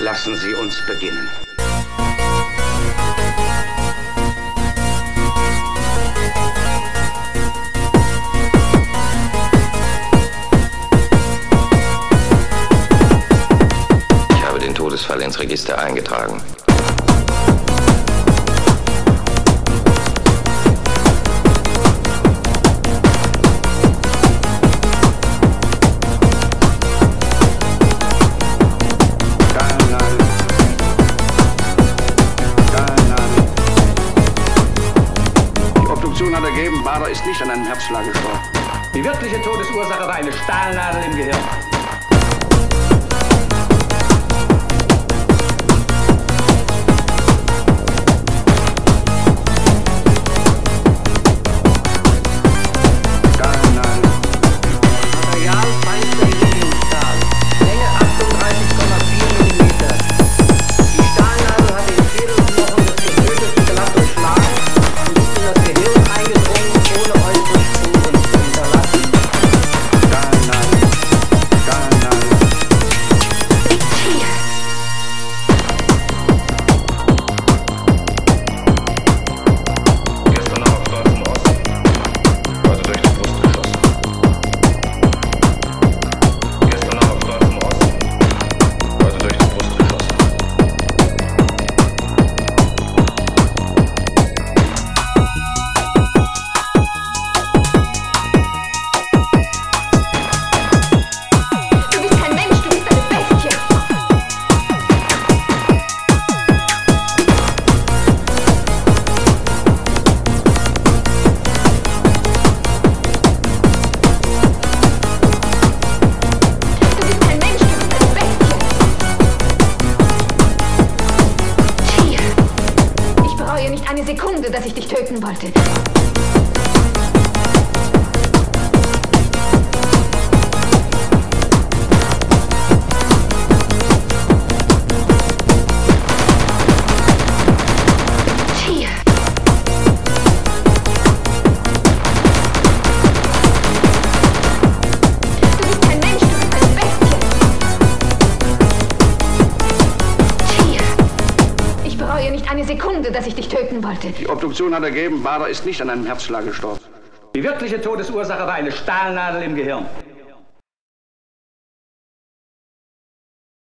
Lassen Sie uns beginnen. Ich habe den Todesfall ins Register eingetragen. Hat ergeben, Bader ist nicht an einem Herzschlag gestorben. Die wirkliche Todesursache war eine Stahlnadel im Gehirn. Sekunde, dass ich dich töten wollte. Sekunde, dass ich dich töten wollte. Die Obduktion hat ergeben, Bader ist nicht an einem Herzschlag gestorben. Die wirkliche Todesursache war eine Stahlnadel im Gehirn.